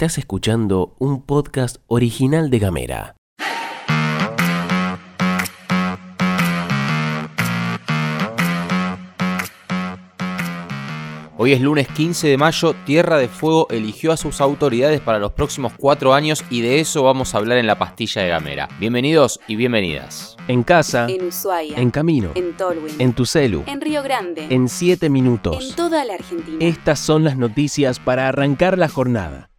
Estás escuchando un podcast original de Gamera. Hoy es lunes 15 de mayo, Tierra de Fuego eligió a sus autoridades para los próximos cuatro años y de eso vamos a hablar en la pastilla de Gamera. Bienvenidos y bienvenidas. En casa, En Ushuaia. en camino, En Tolwyn. en tu celu, En Río Grande. en 7 En minutos. toda la Argentina. Estas son las noticias para arrancar la jornada.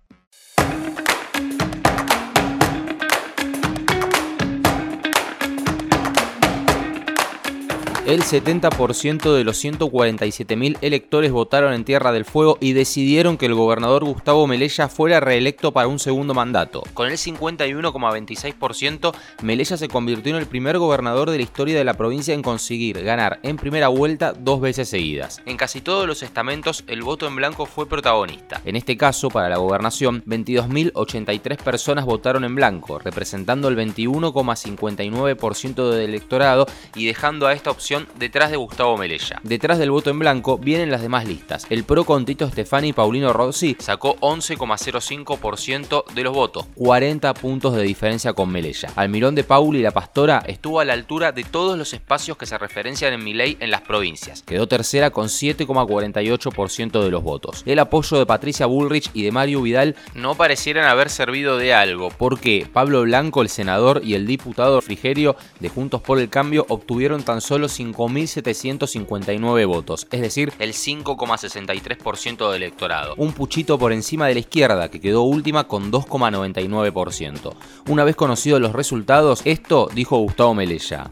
El 70% de los 147.000 electores votaron en Tierra del Fuego y decidieron que el gobernador Gustavo Melella fuera reelecto para un segundo mandato. Con el 51,26%, Melella se convirtió en el primer gobernador de la historia de la provincia en conseguir ganar en primera vuelta dos veces seguidas. En casi todos los estamentos, el voto en blanco fue protagonista. En este caso, para la gobernación, 22.083 personas votaron en blanco, representando el 21,59% del electorado y dejando a esta opción detrás de Gustavo Melella. Detrás del voto en blanco vienen las demás listas. El PRO con Tito Stefani Paulino Rossi sacó 11,05% de los votos, 40 puntos de diferencia con Melella. Almirón de Pauli y La Pastora estuvo a la altura de todos los espacios que se referencian en mi ley en las provincias. Quedó tercera con 7,48% de los votos. El apoyo de Patricia Bullrich y de Mario Vidal no parecieran haber servido de algo, porque Pablo Blanco, el senador, y el diputado Frigerio de Juntos por el Cambio obtuvieron tan solo 5.759 votos, es decir, el 5,63% del electorado. Un puchito por encima de la izquierda, que quedó última con 2,99%. Una vez conocidos los resultados, esto dijo Gustavo Melella.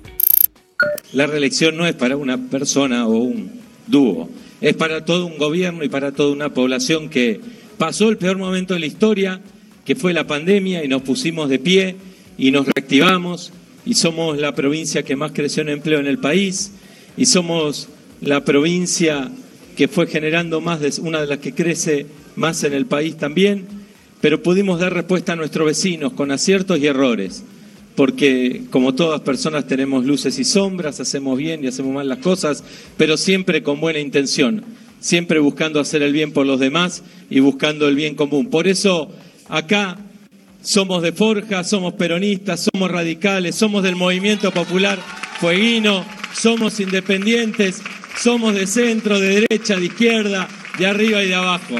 La reelección no es para una persona o un dúo, es para todo un gobierno y para toda una población que pasó el peor momento de la historia, que fue la pandemia, y nos pusimos de pie y nos reactivamos, y somos la provincia que más creció en empleo en el país, y somos la provincia que fue generando más, de, una de las que crece más en el país también, pero pudimos dar respuesta a nuestros vecinos con aciertos y errores. Porque como todas personas tenemos luces y sombras, hacemos bien y hacemos mal las cosas, pero siempre con buena intención, siempre buscando hacer el bien por los demás y buscando el bien común. Por eso acá somos de Forja, somos peronistas, somos radicales, somos del movimiento popular fueguino, somos independientes, somos de centro, de derecha, de izquierda, de arriba y de abajo.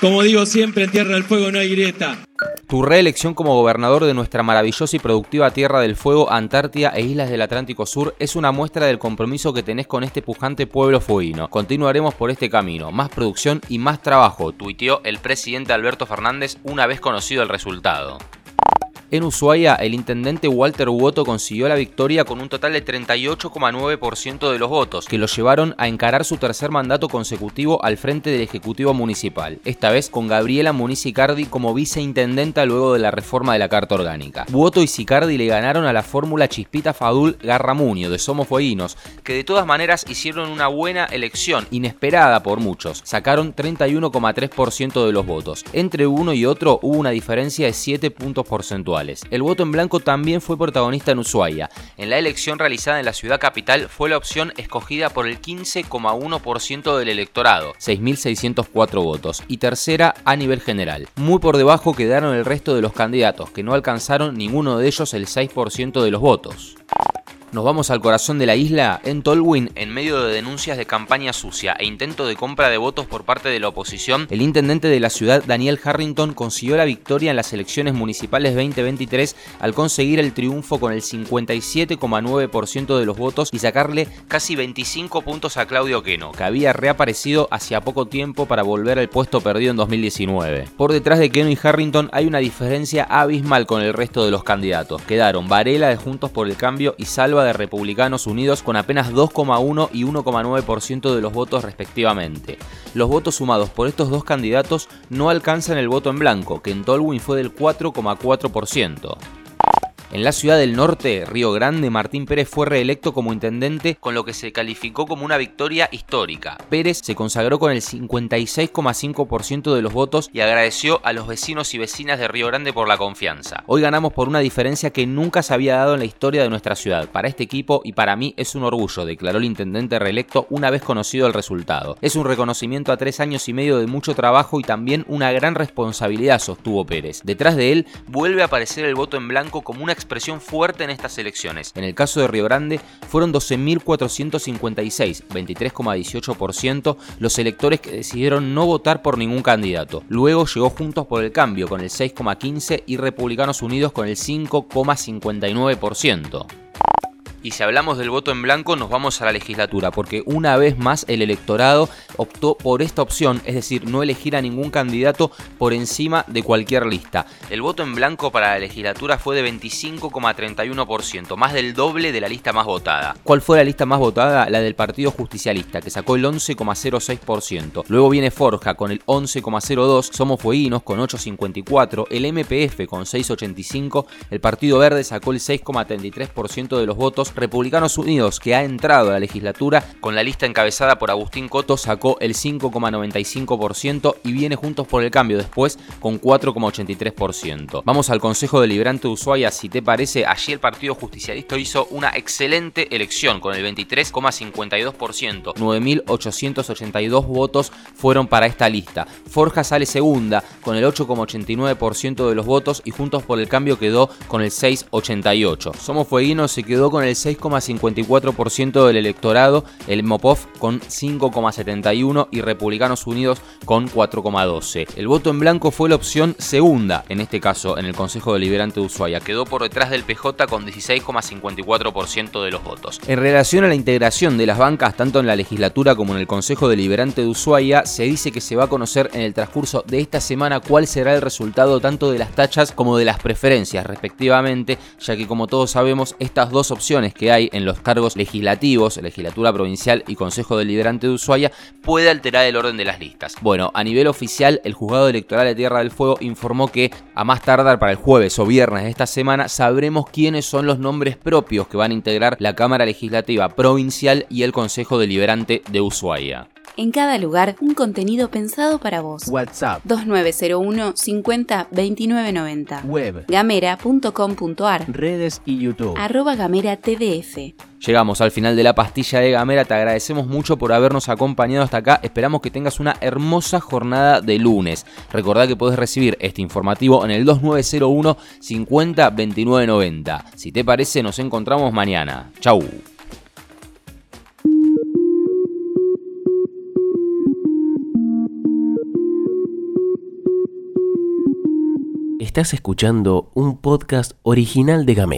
Como digo siempre, en Tierra del Fuego no hay grieta. Tu reelección como gobernador de nuestra maravillosa y productiva Tierra del Fuego, Antártida e Islas del Atlántico Sur es una muestra del compromiso que tenés con este pujante pueblo fueguino. Continuaremos por este camino, más producción y más trabajo, tuiteó el presidente Alberto Fernández una vez conocido el resultado. En Ushuaia, el intendente Walter Woto consiguió la victoria con un total de 38,9% de los votos, que lo llevaron a encarar su tercer mandato consecutivo al frente del Ejecutivo Municipal, esta vez con Gabriela Muniz Sicardi como viceintendenta luego de la reforma de la Carta Orgánica. Woto y Sicardi le ganaron a la fórmula Chispita Fadul Garramuño de Somos Fueguinos, que de todas maneras hicieron una buena elección, inesperada por muchos. Sacaron 31,3% de los votos. Entre uno y otro hubo una diferencia de 7 puntos porcentuales. El voto en blanco también fue protagonista en Ushuaia. En la elección realizada en la ciudad capital fue la opción escogida por el 15,1% del electorado, 6.604 votos, y tercera a nivel general. Muy por debajo quedaron el resto de los candidatos, que no alcanzaron ninguno de ellos el 6% de los votos. Nos vamos al corazón de la isla. En Tolwyn, en medio de denuncias de campaña sucia e intento de compra de votos por parte de la oposición, el intendente de la ciudad, Daniel Harrington, consiguió la victoria en las elecciones municipales 2023 al conseguir el triunfo con el 57,9% de los votos y sacarle casi 25 puntos a Claudio Queno, que había reaparecido hacía poco tiempo para volver al puesto perdido en 2019. Por detrás de Queno y Harrington hay una diferencia abismal con el resto de los candidatos. Quedaron Varela de Juntos por el Cambio y Salva de Republicanos Unidos con apenas 2,1 y 1,9% de los votos respectivamente. Los votos sumados por estos dos candidatos no alcanzan el voto en blanco, que en Tolwyn fue del 4,4%. En la ciudad del norte, Río Grande, Martín Pérez fue reelecto como intendente con lo que se calificó como una victoria histórica. Pérez se consagró con el 56,5% de los votos y agradeció a los vecinos y vecinas de Río Grande por la confianza. Hoy ganamos por una diferencia que nunca se había dado en la historia de nuestra ciudad. Para este equipo y para mí es un orgullo, declaró el intendente reelecto una vez conocido el resultado. Es un reconocimiento a tres años y medio de mucho trabajo y también una gran responsabilidad, sostuvo Pérez. Detrás de él vuelve a aparecer el voto en blanco como una expresión fuerte en estas elecciones. En el caso de Río Grande fueron 12.456, 23,18%, los electores que decidieron no votar por ningún candidato. Luego llegó Juntos por el Cambio con el 6,15% y Republicanos Unidos con el 5,59%. Y si hablamos del voto en blanco, nos vamos a la legislatura, porque una vez más el electorado optó por esta opción, es decir, no elegir a ningún candidato por encima de cualquier lista. El voto en blanco para la legislatura fue de 25,31%, más del doble de la lista más votada. ¿Cuál fue la lista más votada? La del Partido Justicialista, que sacó el 11,06%. Luego viene Forja con el 11,02%, Somos Fueguinos con 8,54%, el MPF con 6,85%, el Partido Verde sacó el 6,33% de los votos Republicanos Unidos, que ha entrado a la legislatura con la lista encabezada por Agustín Coto, sacó el 5,95% y viene Juntos por el Cambio después con 4,83%. Vamos al Consejo Deliberante de Ushuaia, si te parece, allí el Partido Justicialista hizo una excelente elección con el 23,52%. 9.882 votos fueron para esta lista. Forja sale segunda con el 8,89% de los votos y Juntos por el Cambio quedó con el 6,88%. Somos Fueguinos se quedó con el 6,54% del electorado, el Mopov con 5,71% y Republicanos Unidos con 4,12%. El voto en blanco fue la opción segunda, en este caso en el Consejo Deliberante de Ushuaia. Quedó por detrás del PJ con 16,54% de los votos. En relación a la integración de las bancas, tanto en la legislatura como en el Consejo Deliberante de Ushuaia, se dice que se va a conocer en el transcurso de esta semana cuál será el resultado tanto de las tachas como de las preferencias respectivamente, ya que como todos sabemos estas dos opciones que hay en los cargos legislativos, legislatura provincial y Consejo Deliberante de Ushuaia, puede alterar el orden de las listas. Bueno, a nivel oficial, el Juzgado Electoral de Tierra del Fuego informó que a más tardar para el jueves o viernes de esta semana sabremos quiénes son los nombres propios que van a integrar la Cámara Legislativa Provincial y el Consejo Deliberante de Ushuaia. En cada lugar, un contenido pensado para vos. WhatsApp, 2901 50 2990. web, Gamera.com.ar. redes y YouTube. Arroba Gamera TDF. Llegamos al final de la pastilla de Gamera, te agradecemos mucho por habernos acompañado hasta acá, esperamos que tengas una hermosa jornada de lunes. Recordá que podés recibir este informativo en el 2901 50 2990. Si te parece, nos encontramos mañana. Chau. Estás escuchando un podcast original de Gamera.